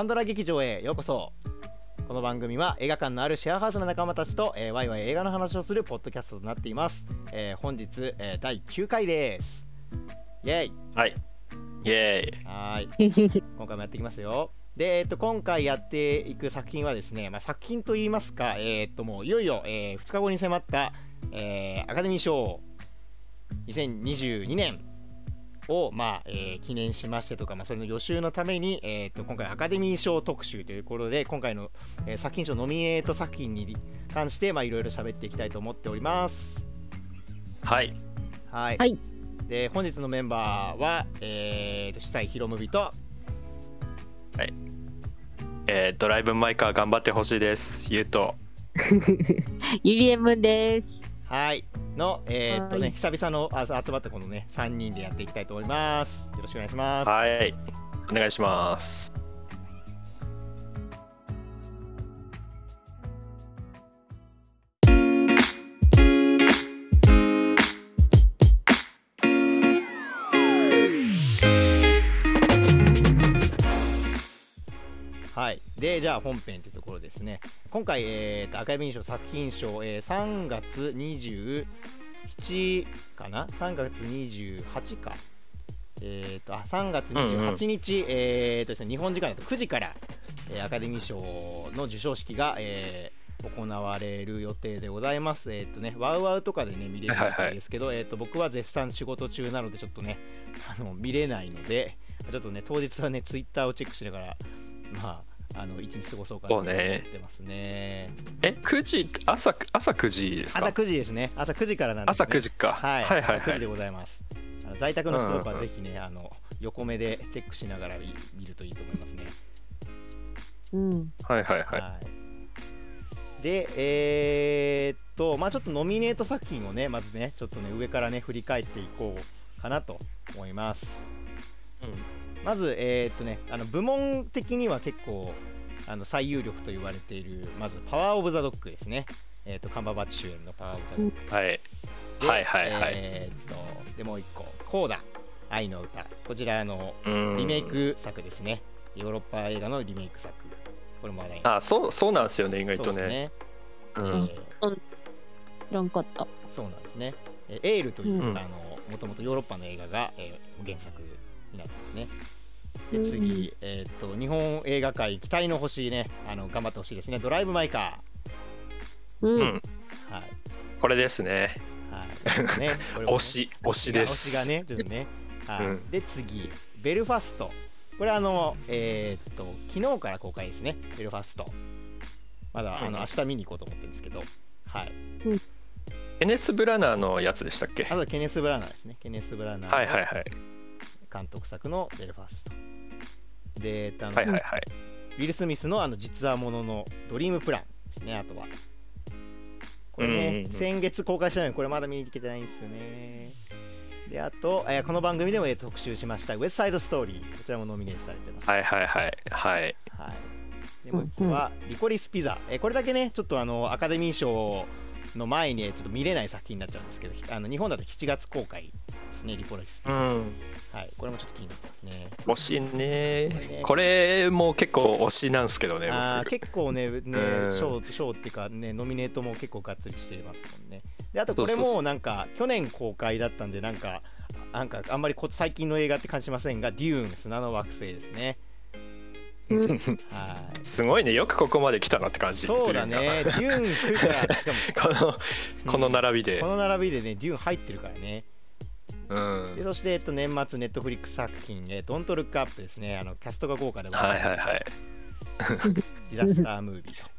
パンドラ劇場へようこそ。この番組は映画館のあるシェアハウスの仲間たちと、えー、ワイワイ映画の話をするポッドキャストとなっています、えー本日、えー第9回です。イェイ。はい。イェーイ。はーい。今回もやっていきますよ。で、えっと今回やっていく作品はですね、まあ、作品といいますか、えっともういよいよ、え2日後に迫った、えーアカデミー賞。2022年を、まあえー記念しましてとか、まあ、それの予習のために、えっと今回アカデミー賞特集ということで今回の、えー作品賞ノミネート作品に関してまあいろいろ喋っていきたいと思っております。はい。はい、はいで本日のメンバーは、えーと、主催ヒロムビとえー、ドライブ・マイ・カー頑張ってほしいです。ゆうと。ゆりえむんです。はいの、えーっとね、はい久々のあ集まったこのね3人でやっていきたいと思います。よろしくお願いします。はい。お願いします。じゃあ本編というところですね。今回、えーとアカデミー賞作品賞、えー3月27かな？3月28か。えー、とあ3月28日、えーと日本時間だと9時から、えーアカデミー賞の授賞式が、えー行われる予定でございます。えっ、とね、ワウワウとかでね、見れるみたいですけど、えっ、と、僕は絶賛仕事中なので、ちょっとね、あの見れないので、ちょっとね、当日はね、ツイッターをチェックしながら、まあ、あの一日過ごそうかなと思ってますね。え、9時、朝、朝9時です朝か9時ですね。朝9時からなんです、朝ね。9時か。はい、はいはい朝9時ではい。ございます。あの在宅の人とかうんうんぜひね、あの横目でチェックしながら見見るといいと思いますね。うん。はいはいはい。はいで、えーっと、まあちょっとノミネート作品をね、まずね、ちょっとね、上からね、振り返っていこうかなと思います。まず、えーっとね、あの部門的には結構あの最有力と言われている、まず、パワー・オブ・ザ・ドッグですね。えーっと、カンバーバッチ主演のパワー・オブ・ザ・ドッグと。はい。ではいはいはいえーっと、で、もう一個、コーダ、愛の歌。こちら、あの、うんリメイ。ク作ですね。ヨーロッパ映画のリメイク作。これも話題にあ、そう、そうなんですよね、意外とね。そうですね。うん。えー知らんかった。そうなんですね。えーエールという、うんあのもともとヨーロッパの映画が、えー原作になってますね。でうん次、えーっと日本映画界期待の星ね、あの頑張ってほしいですね。ドライブ・マイ・カうん。うん。ー。はい。これですね。はい。ね、これもね 推し、推しです。推しがね、ちょっとね。はい。うんで次、ベルファスト。これあの、えーっと昨日から公開ですね。ベルファスト。まだあうんの明日見に行こうと思ってるんですけど、はい。エネス・ブラナーのやつでしたっけ？あとケネス・ブラナーですね。ケネス・ブラナーのはいはいはい。監督作のベルファスト。で、えっとあのはいはいはい。ウィル・スミスのあの実話もののドリームプランですね、あとは。これね、うんうんうん先月公開したのにこれまだ見に行けてないんですよね。で、あと、えーこの番組でもえー特集しましたウエストサイドストーリー、こちらもノミネートされてます。はいはいはい。はい。はい。でもう一個は、リコリス・ピザ。えーこれだけね、ちょっとあのアカデミー賞の前にちょっと見れない作品になっちゃうんですけど、あの日本だと7月公開ですね、リコリス・。うん。はい、これもちょっと気になってますね。推しねねこれも結構推しなんですけどねあ結構ね、ねうん賞賞っていうか、ね、ノミネートも結構がっつりしてますもんね。で、あとこれもなんか、去年公開だったんで、なんか、なんかあんまりこ最近の映画って感じしませんが、デューン、砂の惑星ですね。うんはい。すごいねよくここまで来たなって感じそうだね、デューン来るから、しかも、このこの並びでこの並びでね、デューン入ってるからね。うんでそして、えっと、年末、ネットフリックス作品、えー、ドントルックアップですね。あのキャストが豪華で話はいはいはい ディザスタームービーと。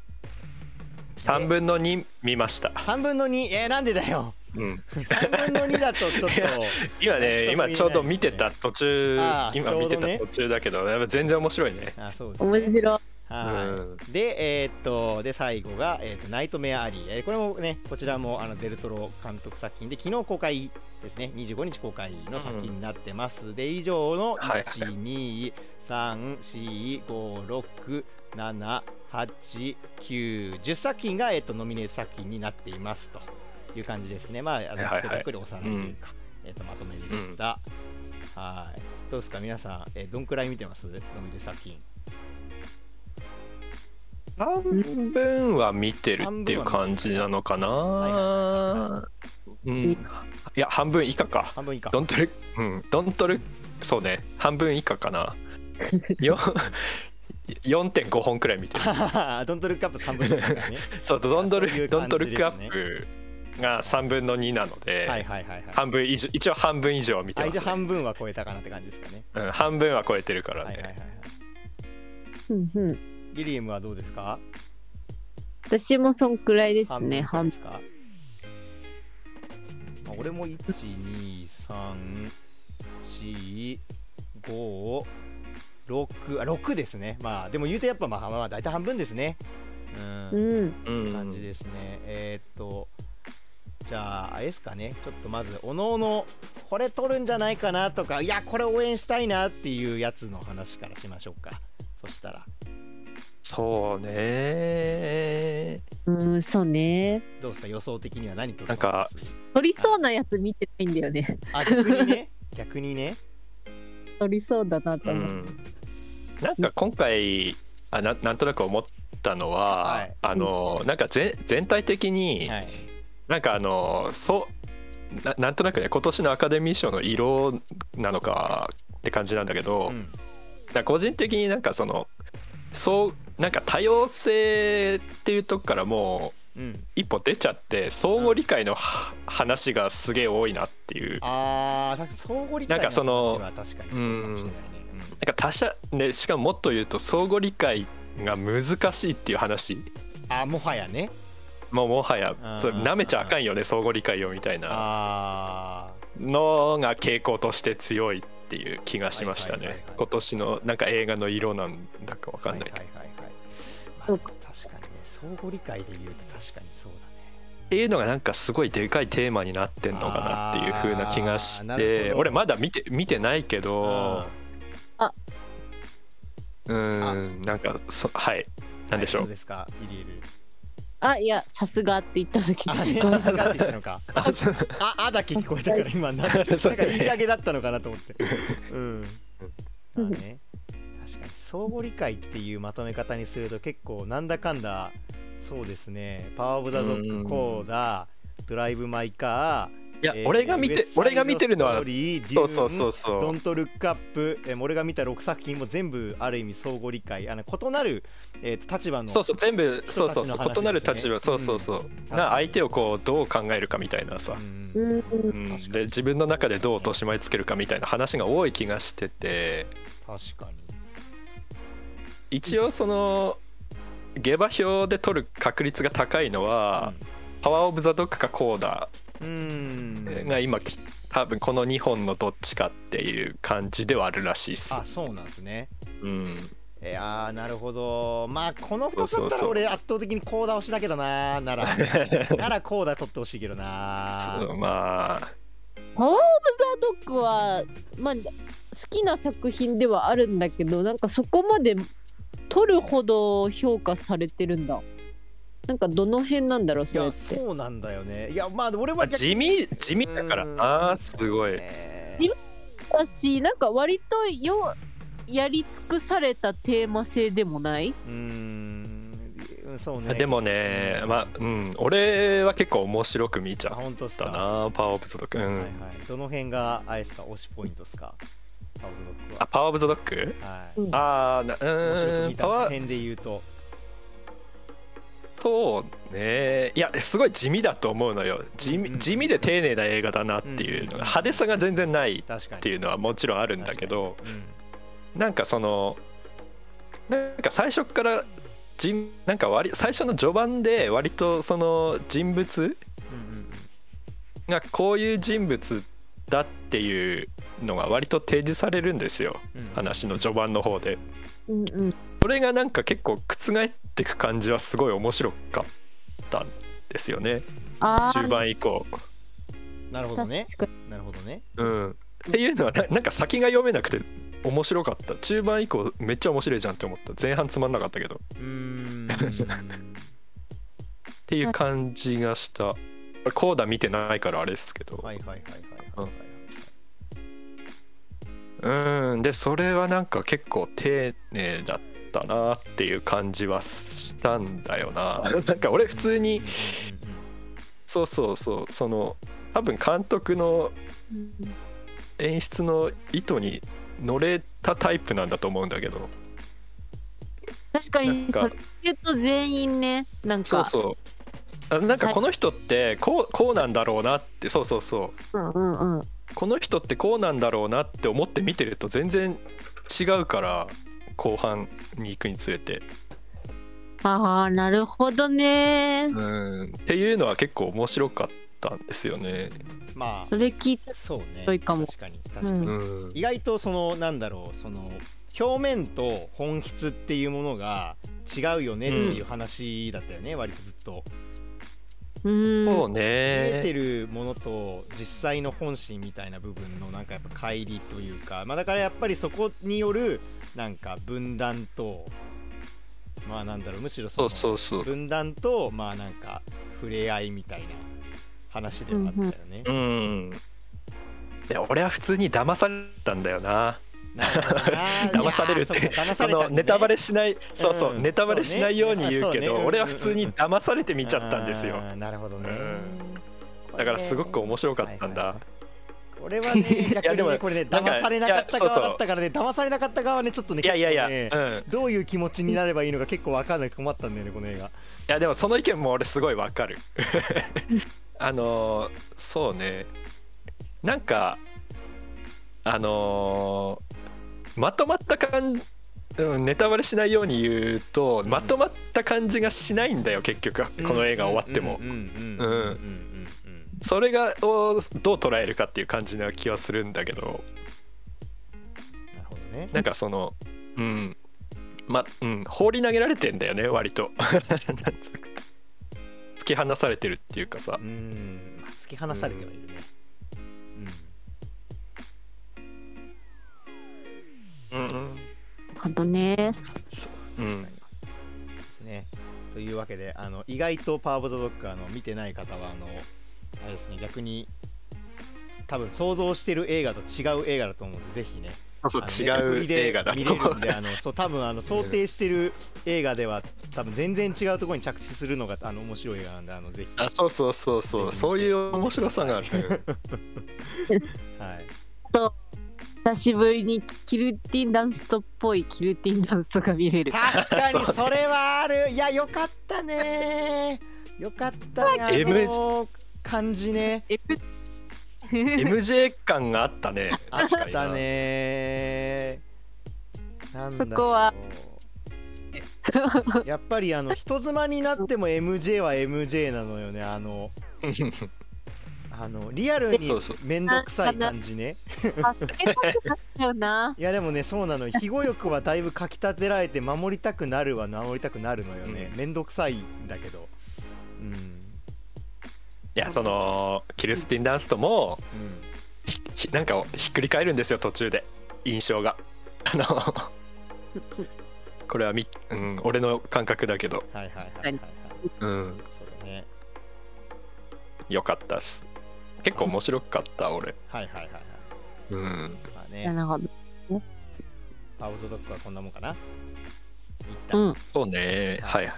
3分の2見ました3分の2、えー、なんでだよ。うん3分の2だとちょっと。今ね今ちょうど見てた途中あー今見てた途中だけどやっぱ全然面白いねあそうですね。面白い。はい。で、えーっと、で、最後が、えーっと、ナイトメアアリー。えーこれもね、こちらもあのデルトロ監督作品で、昨日公開ですね、25日公開の作品になってます。で、以上のはい1、2、3、4、5、6、7、8、9、10作品が、えーっと、ノミネート作品になっていますという感じですね。まあ、ざっくざっくりおさらいというか、えーっと、まとめでした。はい。どうですか、皆さん、えーどんくらい見てます？ノミネート作品。半分は見てるっていう感じなのかな。うん。いや半分以下か。半分以下。ドントルうん。ドントルそうね。半分以下かな。よ4.5本くらい見てる。ドントルックアップ3分の2だからね。そうドントルそういうドントルックアップが3分の2なので、はいはいはいはい。半分以上一応半分以上は見てあます、ね。一応半分は超えたかなって感じですかね。うん、半分は超えてるからね、はいはいはいはい。うんうん。ギリエムはどうですか？私もそんくらいですね。半ですか、まあ、俺も12345あ6ですねまあでも言うとやっぱまあまあ大体半分ですねうんうん。うん感じですね。えーっと、じゃあ、あれですかね、ちょっとまず、おのおの、これ取るんじゃないかなとか、いや、これ応援したいなっていうやつの話からしましょうか。そしたら、そうねうん、そうね。どうですか、予想的には何取るなんか取りそうなやつ見てないんだよね。あ、逆にね、逆にね、取りそうだなと思う。うん、なんか今回あななんとなく思ったのは、はいあのなんか全全体的に、はい。なんかあのそうななんとなくね今年のアカデミー賞の色なのかって感じなんだけど、うん、個人的になんかそのそうなんか多様性っていうとこからもううん。一歩出ちゃって相互理解のは話がすげえ多いなっていう。あ相互理解なんかその話は確かにそうかもしれないね。なんか他者ねしかももっと言うと相互理解が難しいっていう話。うん、あ、もはやね。もうもはやうん。それ舐めちゃあかんよね相互理解をみたいな。あのが傾向として強いっていう気がしましたはいはいはい今年のなんか映画の色なんだかわー、かんないけど、はいまあ、確かにね、相互理解で言うと確かにそうだね。っていうのがなんかすごいでかいテーマになってんのかなっていう風な気がして俺まだ見て見てないけどうーんなんかそはいなんでしょう？はうですか、イリエル。あ、いや、さすがって言っただけ。あ、ね、ごめんなさすがって言ったのか。ああ、あだけ聞こえたから、今、なんか、なんかそうね言いかけだったのかなと思って。うん。まあね。相互理解っていうまとめ方にすると、結構、なんだかんだ。そうですね。パワーオブザドッグコーダー。ドライブマイカー。いやえー俺が見て俺が見てるのはそうそうそうそうドントルックアップ、えー俺が見た6作品も全部ある意味相互理解あの異なる、えーと立場のそうそう全部そうそうそう異なる立場そうそうそう、うんな相手をこうどう考えるかみたいなさ、うんうん。で自分の中でどう落とし前つけるかみたいな話が多い気がしてて確かに一応その下馬評で取る確率が高いのは、パワー・オブ・ザ・ドッグかコーダうん。ーが今き多分この2本のどっちかっていう感じではあるらしいっす。あそうなんですね。うん。いやーなるほど。まあこの2つだったら俺圧倒的にコーダ推しだけどななら。ならコーダ取ってほしいけどなそうまあ。パワーオブザドッグは、まあ、好きな作品ではあるんだけど、なんかそこまで取るほど評価されてるんだ。なんかどの辺なんだろう、いやそれって。そうなんだよね。いやまあ俺は逆地味地味だからなすごい。ね。だし、なんか割とよやり尽くされたテーマ性でもない？うーん。うんそうね。でもねまあうん。俺は結構面白く見ちあゃっ本当っすか？たなパワー・オブ・ザ・ドッグ、うん。はいはい。どの辺があれですか？推しポイントですか？パワーズドッグあパワー・オブ・ザ・ドッグははい。うん。ああなうんパワー。辺で言うとそうね。いやすごい地味だと思うのよ。地味地味で丁寧な映画だなっていうのが。派手さが全然ないっ確かに。ていうのはもちろんあるんだけどうん。なんかそのなんか最初から人なんか割最初の序盤で割とその人物うんうん。がこういう人物だっていうのが割と提示されるんですよ。うん。うん話の序盤の方で。うんうん。それがなんか結構覆ってく感じはすごい面白かったんですよね。ああ。中盤以降。なるほどね。なるほどね。うん。っていうのはななんか先が読めなくて面白かった。中盤以降めっちゃ面白いじゃんって思った。前半つまんなかったけど。っうーん。ていう感じがした。コーダ見てないからあれですけど。はいはいはいはいはいはい。うんでそれはなんか結構丁寧だっったなっていう感じはしたんだよな。なんか俺普通にそうそうそうその多分監督の演出の意図に乗れたタイプなんだと思うんだけど。確かなんかにそれ言うと全員ねなんかそうそう。あなんかこの人ってこうこうなんだろうなってそうそうそう。うんうんうんこの人ってこうなんだろうなって思って見てると全然違うから後半に行くにつれて。ああなるほどね。うん。っていうのは結構面白かったんですよね。まそれ聞いてあそうね。そういかも。確かに確かに、うん。意外とそのなんだろうその表面と本質っていうものが違うよねっていう話だったよね、割とずっと。うんそう見えてねるものと実際の本心みたいな部分のなんかやっぱ乖離というか、まあ、だからやっぱりそこによるなんか分断とまあなんだろうむしろその分断とまあなんか触れ合いみたいな話ではあったよね。うん。で俺は普通に騙されたんだよな騙されるってネタバレしないそうそう、うん。ネタバレしないように言うけど俺は普通に騙されて見ちゃったんですよ。なるほどね、うん。だからすごく面白かったんだ、はいはね 逆にこれね騙されなかった側だったからね騙されなかった側はねちょっとねいやいやいや、どういう気持ちになればいいのか結構分かんなくて困ったんだよねこの映画。やでもその意見も俺すごいわかる。あのーそうね。なんかあのーまとまった感うんネタバレしないように言うと、うん。まとまった感じがしないんだよ結局。この映画終わっても、それがをどう捉えるかっていう感じな気はするんだけど。なるほどね。なんかそのうん。まうん。放り投げられてんだよね割と。突き放されてるっていうかさ。うん。まあ突き放されてはいるね。うんうんうん。なるほどねうん。ですね。というわけであの意外とパワー・オブ・ザ・ドッグあの見てない方はあのあれですね逆に多分想像してる映画と違う映画だと思うのでぜひね。そう違う映画だ。と見れるんで あのそう多分あの想定してる映画では多分全然違うところに着地するのがあの面白い映画なんであのぜひ。あそうそうそうそう。そういう面白さがある。はい。と久しぶりにキルティンダンストっぽいキルティンダンスとか見れる。確かにそれはある。いやよかったね。よかったねあ M の感じね。MJ 感があったね。あったね。なんだろう。そこは。やっぱりあの人妻になっても MJ は MJ なのよねあの あのリアルに面倒くさい感じね。助けたくなったよないやでもねそうなのよ庇護欲はだいぶかきたてられて守りたくなるは守りたくなるのよね、う面倒くさいんだけどうんいやそのキルスティン・ダンストもうんひなんかひっくり返るんですよ途中で印象があのこれはみ、うん、俺の感覚だけどはいはいはいはいはいうんそうだねよかったっす結構面白かった俺。はいはいはいはい。うん。まあね。なるほどパウズドッグはこんなもんかな。一う旦、ん。そうね。はい。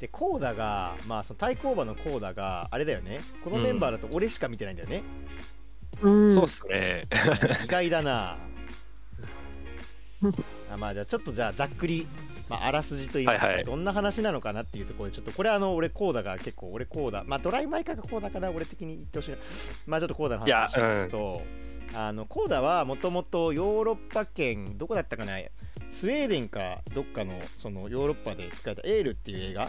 でコーダがまあその対抗馬のコーダがあれだよね。このメンバーだと俺しか見てないんだよね、うん。そうっすね。意外だな。あまあじゃあちょっとじゃあざっくり、まあ、あらすじといいますか、はいはい。どんな話なのかなっていうところでちょっとこれあの俺コーダが結構俺コーダまあドライマイカーがコーダかな俺的に言ってほしい。なまあちょっとコーダの話をしますと、あのコーダはもともとヨーロッパ圏どこだったかなスウェーデンかどっかのそのヨーロッパで使えた「エール」っていう映画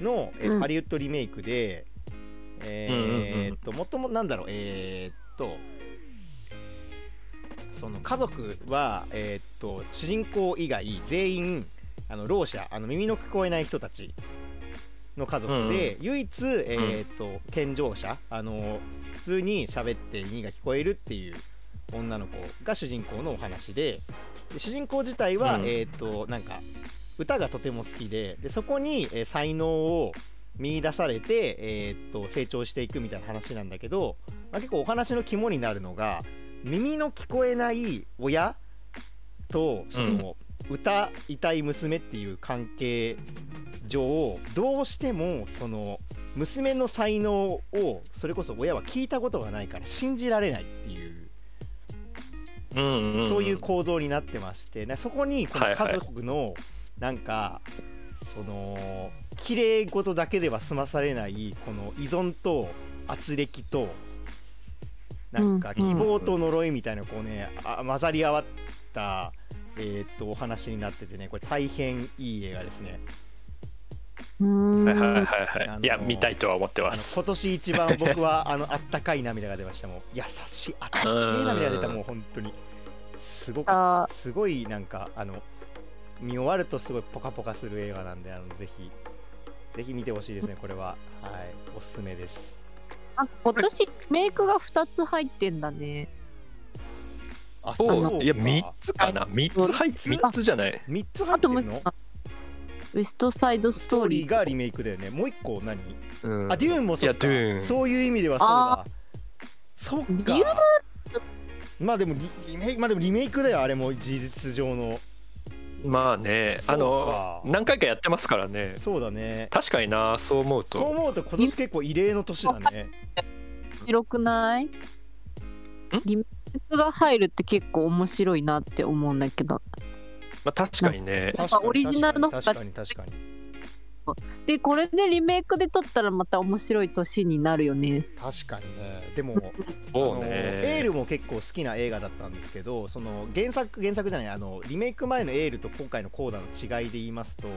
の、えうん。ハリウッドリメイクでえーっともともなんだろうえーっとその家族は、えーっと主人公以外全員あのろう者あの耳の聞こえない人たちの家族で、唯一、えーっと健常者あの普通に喋って耳が聞こえるっていう女の子が主人公のお話でで主人公自体は、うん。えーっとなんか歌がとても好きででそこに、えー才能を見出されて、えーっと成長していくみたいな話なんだけど、まあ、結構お話の肝になるのが耳の聞こえない親とその、歌いたい娘っていう関係上どうしてもその娘の才能をそれこそ親は聞いたことがないから信じられないっていううんうんうん。そういう構造になってまして、ねそこにこの家族のなんか、その綺麗事だけでは済まされないこの依存と圧力となんかうん。希望と呪いみたいなこうね、あ混ざり合わった、えーっとお話になっててねこれ大変いい映画ですね。うーん。はいはいはいあのはいいや見たいとは思ってます。今年一番僕は あのあったかい涙が出ました。もう優しいあったかい涙が出たもう本当に。すごくあすごいなんかあの見終わるとすごいポカポカする映画なんであのぜひぜひ見てほしいですねこれは。はいおすすめです。あ今年メイクが2つ入ってんだねあそう。いやか3つかな。3つ入って3つじゃない？3つ入あってるの？ともう一個。ウエストサイドスストーリー。リーがリメイクだよね。もう一個何？うん。あデューンもそうか。いやデューン。そういう意味ではそうだ。そっか。デューまあでもリリメイクまあでもリメイクだよあれも。事実上の。まあね。あの何回かやってますからね。そうだね。確かになそう思うと。そう思うと今年結構異例の年だね。面白くない？リメイクが入るって結構面白いなって思うんだけど。まあ確かにね。やっぱオリジナルの方が確かに確かに。でこれでリメイクで撮ったらまた面白い年になるよね。確かにね。でもそうあのエねールも結構好きな映画だったんですけどその原作原作じゃないあのリメイク前のエールと今回のコーダの違いで言いますと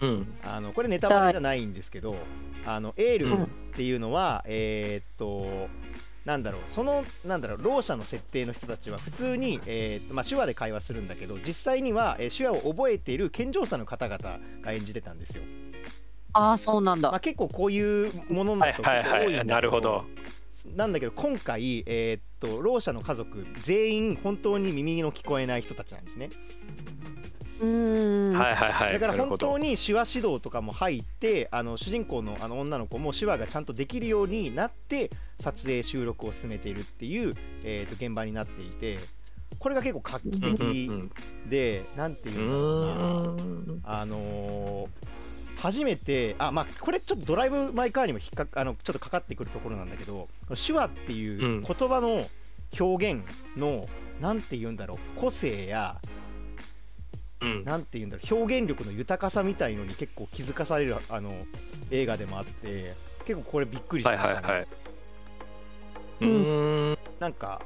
うん。あのこれネタバレじゃないんですけどあのエーうんルっていうのは、えーっとなんだろうそのなんだろうろう者の設定の人たちは普通に、えーまあ、手話で会話するんだけど実際には、えー手話を覚えている健常者の方々が演じてたんですよ、ああそうなんだ。まあ、結構こういうものはいだと多いんだけなるほど。なんだけど今回、えーっとろう者の家族全員本当に耳の聞こえない人たちなんですねはいはいはい。だから本当に手話指導とかも入ってあの主人公のあの女の子も手話がちゃんとできるようになって撮影収録を進めているっていう、えー、と現場になっていてこれが結構画期うんうん的うんでなんていううのかな。ーんあのー初めてあまあこれちょっとドライブ・マイ・カーにも引っかあのちょっとかかってくるところなんだけど手話っていううん。言葉の表現の、なんて言うんだろう個性やうん。なんて言うんだろう表現力の豊かさみたいのに結構気づかされるあの映画でもあって結構これびっくりしはましたね、いはいはい。うん。なんか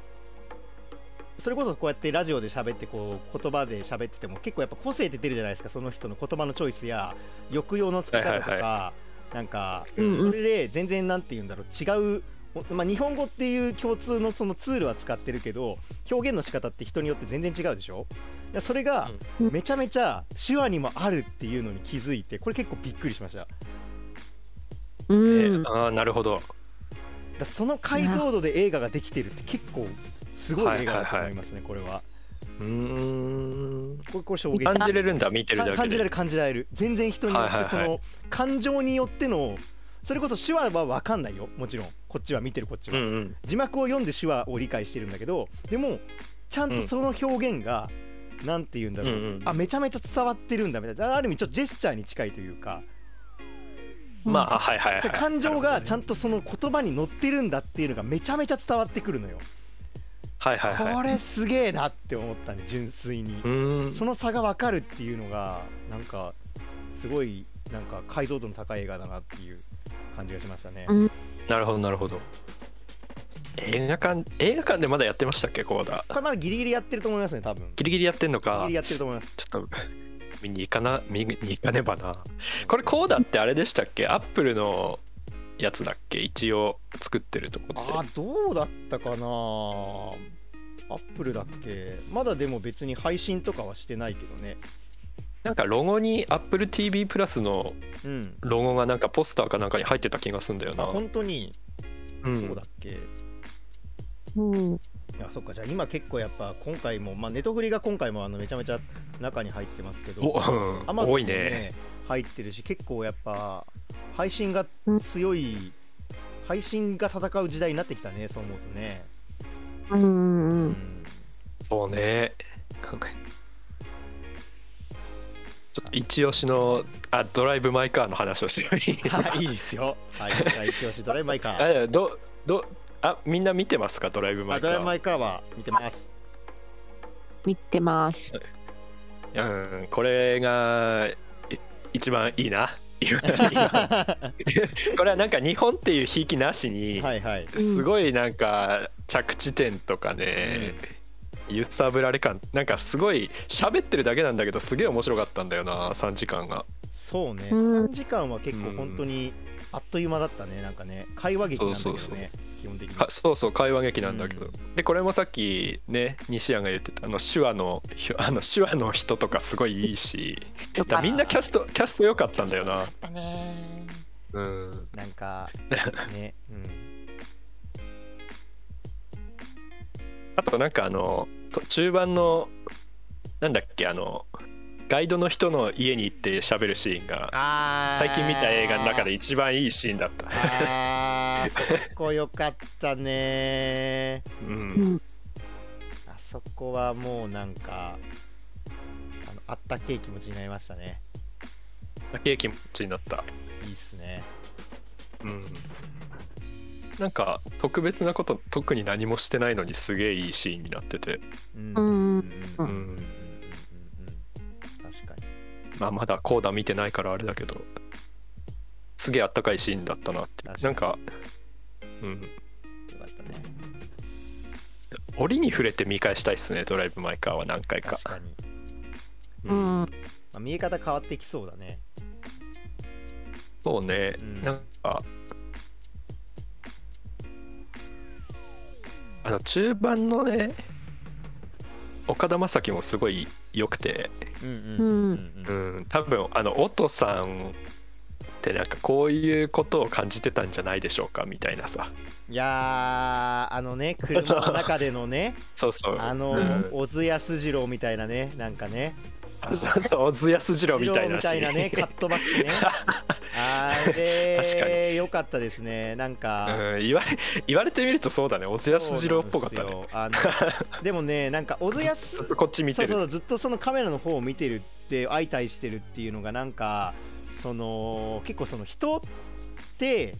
それこそこうやってラジオで喋ってこう言葉で喋ってても結構やっぱ個性って出るじゃないですかその人の言葉のチョイスや抑揚のつけ方とか、はいはなんかうんうん。それで全然なんて言うんだろう違うおまあ、日本語っていう共通のそのツールは使ってるけど表現の仕方って人によって全然違うでしょ？いやそれがうん。めちゃめちゃ手話にもあるっていうのに気づいてこれ結構びっくりしました。うん。ああなるほど。らその解像度で映画ができてるって結構すごい映画だと思いますねこれは。うーん。これこれ衝撃感じれるんだ見てるだけで。か感じられる感じられる。全然人によってその感情によってのそれこそ手話は分かんないよ。もちろん。こっちは見てるこっちは、うんうん。字幕を読んで手話を理解してるんだけどでもちゃんとその表現が、なんて言うんだろう、うんうん。あめちゃめちゃ伝わってるんだみたいな。ある意味ちょっとジェスチャーに近いというか、まあはいはいはい感情がちゃんんとその言葉に乗ってるんだっていうのがめちゃめちゃ伝わってくるのよ、はいはいはい。これすげえなって思ったね純粋に、その差が分かるっていうのがなんかすごいなんか解像度の高い映画だなっていう感じがしましたね、うん。なるほどなるほど。映画館映画館でまだやってましたっけコーダこれまだギリギリやってると思いますね多分。ギギリギリやってんのリか。ギリやってると思います。ちょっと見に行かな見に行かねばな。これコーダってあれでしたっけ？アップルのやつだっけ？一応作ってるとこって。あーどうだったかな？アップルだっけ？まだでも別に配信とかはしてないけどねなんかロゴに AppleTV プラスのうん。ロゴがなんかポスターかなんかに入ってた気がするんだよあな本当に？うん。そうだっけ、いうん。やそっかじゃあ今結構やっぱ今回もまあネトフリが今回もあのめちゃめちゃ中に入ってますけどお、うん。アマゾンも多いね。入ってるし結構やっぱ配信が強い、配信が戦う時代になってきたねそう思うとね、うんううん。んそうね。考えちょっと一押しのあドライブ・マイ・カーの話をしてもいいですか？はいいいですよ。はいじゃあ一押しドライブ・マイ・カー。あどどあみんな見てますか？ドライブ・マイ・カあドライブ・マーイ・カーは見てます。見てます。うんこれがい一番いいな。今 これはなんか日本っていうひいきなしに、はいはい。すごいなんか着地点とかね、揺さぶられ感。なんかすごい喋ってるだけなんだけどすげえ面白かったんだよな3時間が。そうね。うん。3時間は結構本当にあっという間だったね。なんかね会話劇なんだけどねそうそうそう。基本的に。かそうそう会話劇なんだけど、うでこれもさっきね西谷が言ってたあの手話のひ あの手話の人とかすごいいいしみんなキャストキャスト良かったんだよな。あったねうん。なんかねうん。あとなんかあのと中盤のなんだっけあのガイドの人の家に行って喋るシーンが最近見た映画の中で一番いいシーンだった。あーそこよかったねう、うんん。あそこはもうなんかあのあったけえ気持ちになりましたねだけ気持ちになった。いいっすねうん。なんか特別なこと特に何もしてないのにすげえいいシーンになってて、うん。うん。うん。うん。ううんん、確かに。まあまだコーダ見てないからあれだけど、すげえあったかいシーンだったなってなんか、うん。よかったね。折に触れて見返したいっすね、ドライブ・マイ・カーは何回か。確。かに、ううんん。まあ、見え方変わってきそうだね。そうね、うん。なんか、あの中盤のね、岡田将生もすごい良くて、うん多分あの音さんってなんかこういうことを感じてたんじゃないでしょうかみたいなさ。いやーあのね車の中でのね そうそう。あの、うん。小津安二郎みたいなねなんかね。あそうそう小津安二郎みたいなみたいなねカットバックね。あ 確かれよかったですね。なんか、うん、言われ言われてみるとそうだね。小津安二郎っぽかったね。あの でもねなんか小津安とこっち見てる。ずっとそのカメラの方を見てるって相対してるっていうのがなんかその結構その人って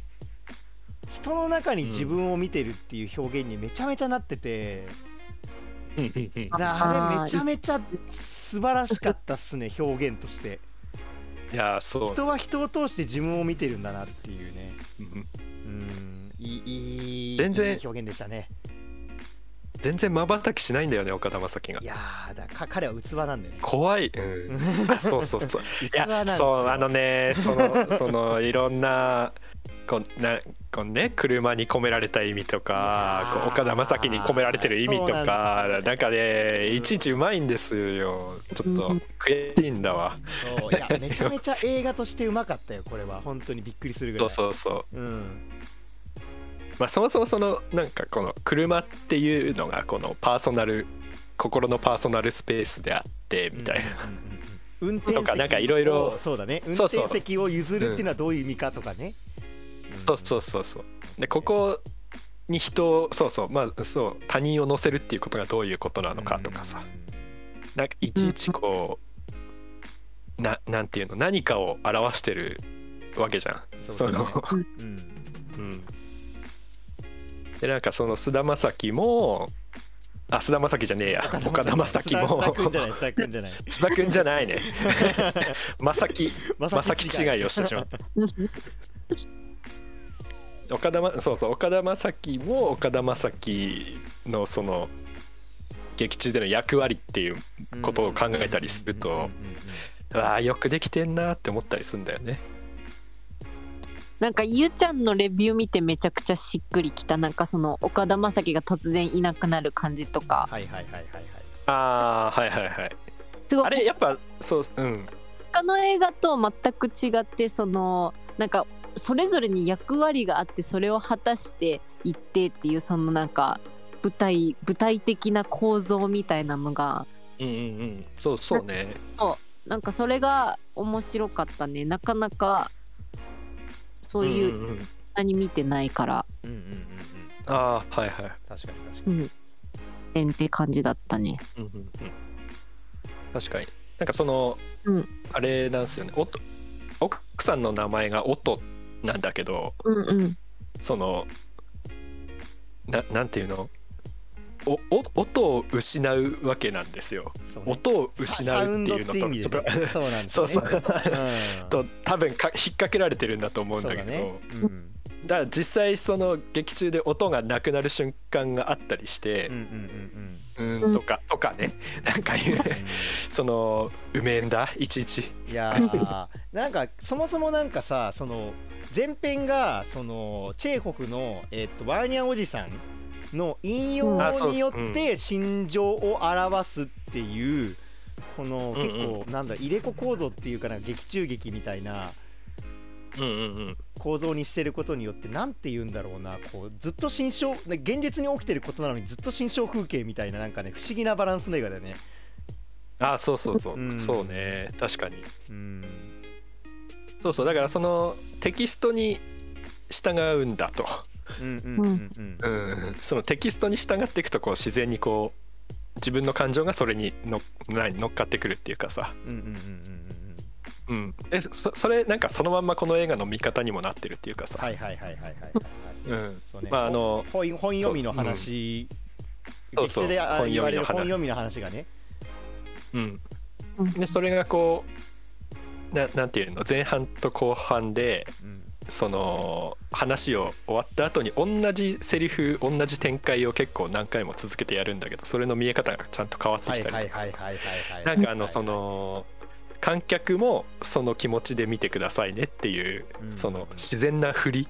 人の中に自分を見てるっていう表現にめちゃめちゃなってて、うんあれめちゃめちゃ素晴らしかったっすね 表現として。いやーそう。人は人を通して自分を見てるんだなっていうね。うんうん。いいいい全然。いい表現でしたね。全然まばたきしないんだよね岡田将生が。いやーだか彼は器なんでね。怖い、うん、あそうそうそう。いや器なんですよ。そうあのねそのそのいろんなこうなこうね車に込められた意味とか岡田将生に込められてる意味とかなんかねいちいちうまいんですよ。ちょっとうん。悔しいんだわ。そう。いやめちゃめちゃ映画としてうまかったよこれは。本当にびっくりするぐらい。そうそうそう。うん。まあそもそもそのなんかこの車っていうのがこのパーソナル心のパーソナルスペースであってみたいな、うんうん。うんうん運転席とかなんかいろいろ。をそうだね。運転席を譲るっていうのはどういう意味かとかね、そうそうそうそう。でここに人をそうそう。まあそう。他人を乗せるっていうことがどういうことなのかとかさ。なんかいちいちこうななんていうの？何かを表してるわけじゃん。うんそね。その。うん。うん。でなんかその菅田将暉もあ菅田将暉じゃねえや。岡田将暉。も。須田君じゃない。須田君じゃない。須田君じゃないね。正樹正樹違いをしてしまった岡田まそうそう岡田将生も岡田将生のその劇中での役割っていうことを考えたりするとうんうんうんうんうわあよくできてんなって思ったりするんだよねなんかゆうちゃんのレビュー見てめちゃくちゃしっくりきたなんかその岡田将生が突然いなくなる感じとかはいはいはいはいはいああはいはいはいすごいあれやっぱそううん他の映画と全く違ってそのなんかそれぞれに役割があってそれを果たしていってっていうそのなんか舞台舞台的な構造みたいなのがうんうんうん。そうそうね。なんかそれが面白かったね。なかなかそういううんうんうん。何見てないから。うんうんうんうん。ああはいはい。確かに確かうん。えんって感じだったね。うんうんうん。確かに。なんかその、うん。あれなんですよね。おと奥さんの名前が音なんだけどうんうん。そのななんていうの？おお音を失うわけなんですよ。ね。音を失サうっていうのと。ね。そうなんですそうそう。うん。と多分か引っ掛けられてるんだと思うんだけど。そうだね。うんだから実際その劇中で音がなくなる瞬間があったりしてうんうんうんうん。とかとかね。なんかいううん。うんそのうめえんだ？いちいち。いやー なんかそもそもなんかさその前編がそのチェーホフの、えっとワーニャおじさんの引用によって心情を表す。っていうこの結構なんだ入れ子構造っていうかな劇中劇みたいなうんうんうん構造にしてることによってなんて言うんだろうな。こうずっと心象ね現実に起きてることなのにずっと心象風景みたいななんかね不思議なバランスの映画だよね。あそうそうそう、うん。そうね。確かに。うん。そうそう。だからそのテキストに従うんだと、うんうんうんうん。うん、そのテキストに従っていくとこう自然にこう自分の感情がそれにの何乗っかってくるっていうかさ、うんうんうんうんうん。うんうん、でそそれなんかそのまんまこの映画の見方にもなってるっていうかさ、はいはいはいはいはい。はいうん。そうね。まああの本本読みの話。そう。そう劇中であ本読みの話。本読みの話がね。うん、うん。でそれがこうななんていうの？前半と後半でうん。その話を終わった後に同じセリフ同じ展開を結構何回も続けてやるんだけどそれの見え方がちゃんと変わってはいきたりとかさ。はいはいはいはいはい。なんかあのその観客もその気持ちで見てくださいねっていううん。その自然な振り。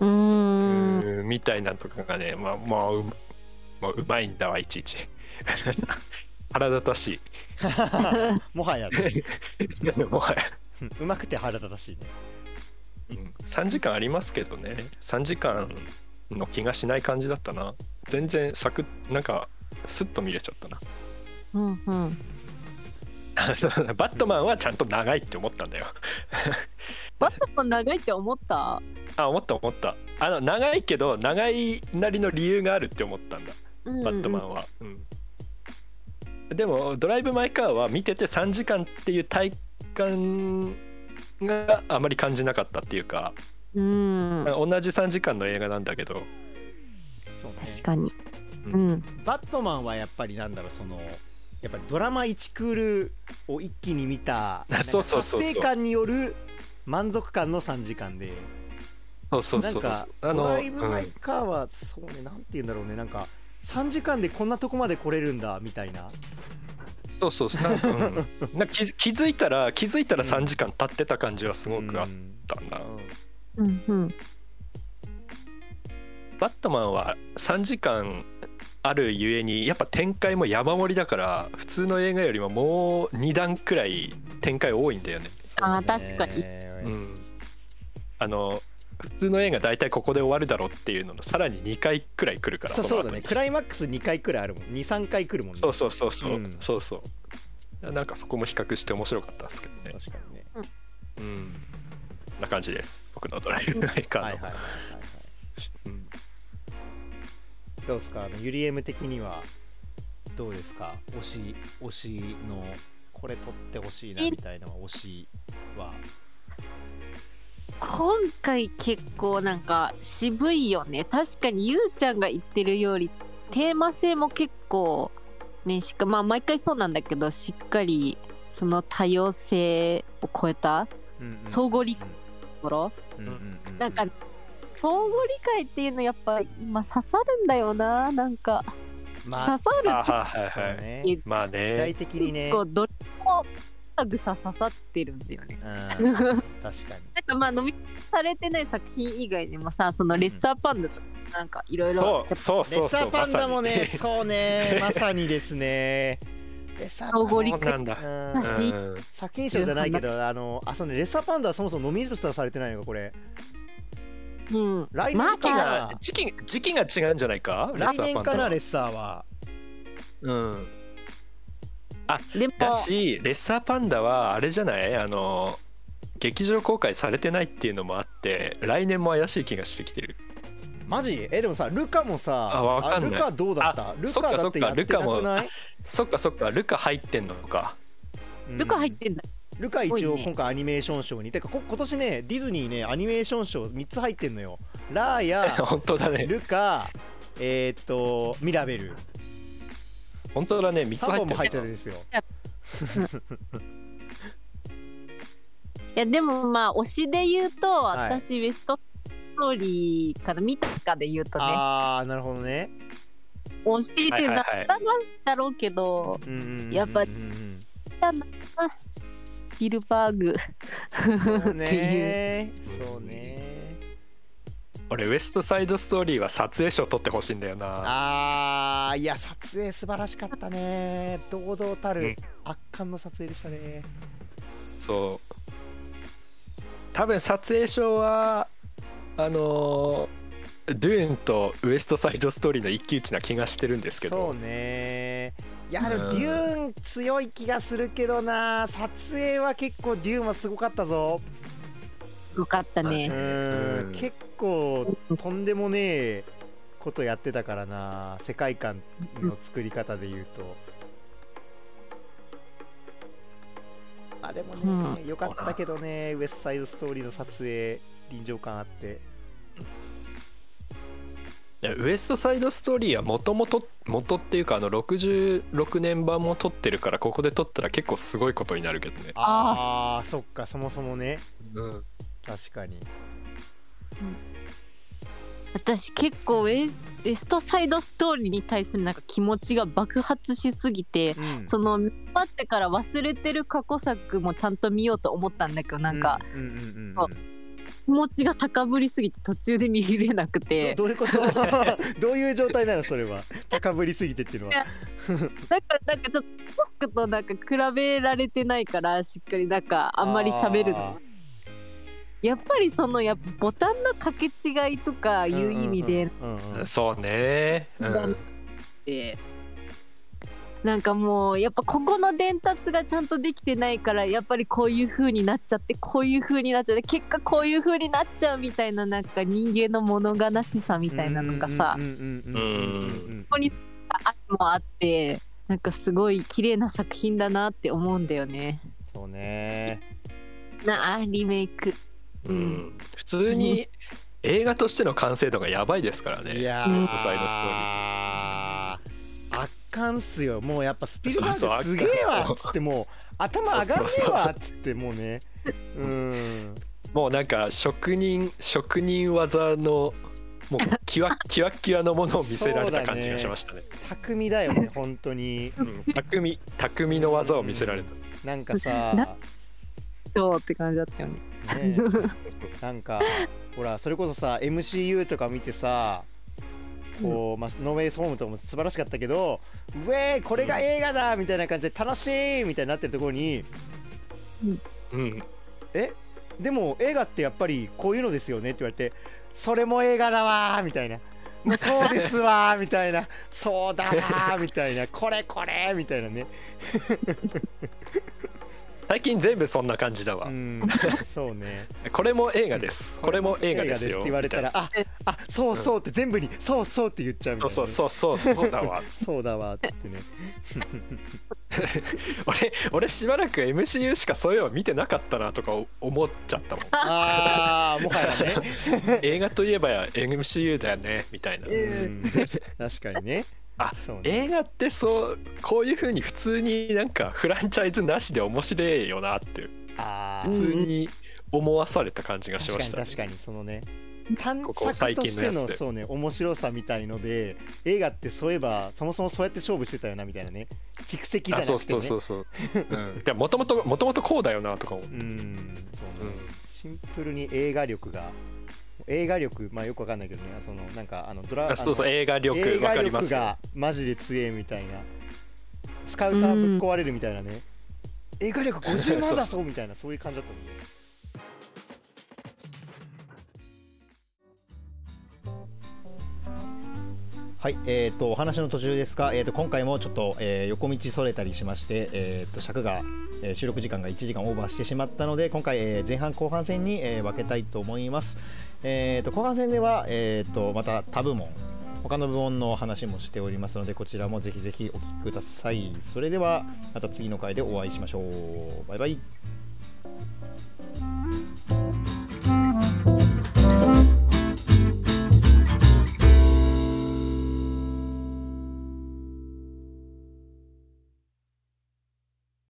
うーん。うんみたいなのとかがねまあまあうまあうまいんだわいちいち。腹立たし もはや。ね いもはや。うまくて腹立たしいね。うん。3時間ありますけどね。3時間の気がしない感じだったな。全然サクッなんかスッと見れちゃったな。うんうん バットマンはちゃんと長いって思ったんだよ。バットマン長いって思った？あ思った思った。あの長いけど長いなりの理由があるって思ったんだ。バットマンは、うん。でもドライブ・マイ・カーは見てて3時間っていう体感があまり感じなかったっていうか、うん。同じ3時間の映画なんだけど。そうね。確かに。ううんん。バットマンはやっぱりなんだろうそのやっぱりドラマ1クールを一気に見たなんかそうそうそうそう。達成感による満足感の3時間で。そうそうそうなんかあドライブ・マイうん、カーはそうねなんて言うんだろうね。なんか3時間でこんなとこまで来れるんだみたいな。そうそうそう。なんか、うん、なんか気づ気づいたら気づいたらうん。3時間経ってた感じはすごくあっうんたな、うん。うんバットマンは3時間あるゆえにやっぱ展開も山盛りだから普通の映画よりももう2段くらい展開多いんだよね。あー確かに。うん、あの普通の映画大体ここで終わるだろうっていうののさらに2回くらい来るからそうそうだね。クライマックス2回くらいあるもん。23回来るもんね。そうそうそうそう、うん。そうそうなんかそこも比較して面白かったですけどね。確かにね。うん。な感じです。僕のドライブ・マイ・カーの、はいはいはいどうですか？あのユリエム的にはどうですか？推し推しのこれ取ってほしいなみたいな推しは。今回結構なんか渋いよね。確かにゆうちゃんが言ってるよりテーマ性も結構ねしかまあ毎回そうなんだけどしっかりその多様性を超えた相互理解ところ。うん。なんか相互理解っていうのやっぱ今刺さるんだよななんか。まあ刺さる。あはいはいはい。そうまあ時代ね的にね。結構どれもぐさ刺さってるんだよね。うん。確かに。なんかまあ飲みされてない作品以外にもさそのレッサーパンダとかなんかいろいろそうそうレそうそう。ッサーパンダもねまそうね。まさにですね。レッサーパンダ相互理解そうなんだう。ん。確かに。うん。作品賞じゃないけどあのあそうね。レッサーパンダはそもそもノミネートされてないのかこれうん。来年ま時期かが時期時期が違うんじゃないか？来年かなレレッサーは。うん。でも。だしレッサーパンダはあれじゃない？あの劇場公開されてないっていうのもあって来年も怪しい気がしてきてる。マジ？えでもさルカもさあわかんない。ルカどうだった？あルカだってやってなそっかルカもくないそっかそっかルカ入ってんのか。うんルカ入ってんだルカ一応今回アニメーション賞に。てかこ今年ねディズニーねアニメーション賞3つ入ってんのよ。ラーや 本当だね。ルカえーっとミラベル。本当だね3つ3入っても入っちゃうんですよ。いやでもまあ推しで言うと、はい私ウエストストーリーから見たかで言うとね。ああなるほどね。推しっていうのははいはいなんだろうけどうんうんうんうんやっぱうんうん。だなヒルバーグ。そうっていうね。そうね。俺ウエストサイドストーリーは撮影賞取ってほしいんだよな。あーいや撮影素晴らしかったね。堂々たるうん。圧巻の撮影でしたね。そう。多分撮影賞はあのードゥーンとウエストサイドストーリーの一騎打ちな気がしてるんですけど。そうねいやでもうんデューン強い気がするけどな。撮影は結構デューンはすごかったぞ。よかったうね結構とんでもねえことやってたからな世界観の作り方で言うと。あでもね、よかったけどねウエストサイドストーリーの撮影臨場感あっていやウエストサイドストーリーはもともと元っていうかあの66年版も撮ってるからここで撮ったら結構すごいことになるけどね。ああそっかそもそもね。うん。確かに。私結構ウエウエストサイドストーリーに対するなんか気持ちが爆発しすぎてうん。その見終わってから忘れてる過去作もちゃんと見ようと思ったんだけどなんかうんうんうんうん。そう気持ちが高ぶりすぎて途中で見れなくて。どどういうこと？どういう状態なのそれは？高ぶりすぎてっていうのは。なんかなんかちょっと僕となんか比べられてないからしっかり。なんかあんまり喋るの。やっぱりそのやっぱボタンの掛け違いとかいう意味でそうね、うん、でなんかもうやっぱここの伝達がちゃんとできてないからやっぱりこういう風になっちゃってこういう風になっちゃって結果こういう風になっちゃうみたいななんか人間の物悲しさみたいなのがさここにあもあってなんかすごい綺麗な作品だなって思うんだよね。そうね。なあリメイク。うん。普通に映画としての完成度がやばいですからね。いやウエストサイドストーリー圧巻っすよもうやっぱスピルバーグすげえわっつってもう頭上がんねえわっつってもうねうんもうなんか職人職人技のもうキワキワキワのものを見せられた感じがしましたね巧だよね本当にうん匠匠の技を見せられたなんかさそうって感じだったよね。ねなんかほらそれこそさ MCU とか見てさこう、まあ、ノーウェイホームとかも素晴らしかったけど「ウェーイこれが映画だ!」みたいな感じで楽しいみたいになってるところにうん「え？でも映画ってやっぱりこういうのですよね」って言われて「それも映画だわ!」みたいな。もうそうですわーみたいな そうだわーみたいなこれこれみたいなね最近全部そんな感じだわ、うん。そうね。これも映画です。これも映画ですよ。って言われたらああそうそうって全部にそうそうって言っちゃうみたいな。ね、そうそうそうそうそうだわ。そうだわってね。俺俺しばらく MCU しかそういうの見てなかったなとか思っちゃったもん。ああもはやね、映画といえばや MCU だよねみたいな。うん、確かにねあそうね。映画ってそうこういう風に普通になんかフランチャイズなしで面白いよなってあ普通に思わされた感じがし確ました、かに確かにそのね探索として最近のそうね面白さみたいので映画ってそういえばそもそもそうやって勝負してたよなみたいなね。蓄積じゃあそうなくてね。そうそうそう、う。ん、でもともともともとこうだよなとか思う。うんそうね、うん。シンプルに映画力が映画力まあよくわかんないけどね。そのなんかあのドラあそうそう映画力映画力がマジで強えみたいな。スカウターぶっ壊れるみたいなね、映画力50万だぞみたいなそういう感じだったもんね。はい、えー、とお話の途中ですが、えー、と今回もちょっと、えー横道それたりしまして、えー、と尺が、えー収録時間が1時間オーバーしてしまったので今回、えー前半後半戦に、えー分けたいと思います、えーと、後半戦では、えーと、また他部門他の部門の話もしておりますのでこちらもぜひぜひお聴きください。それではまた次の回でお会いしましょう。バイバイ。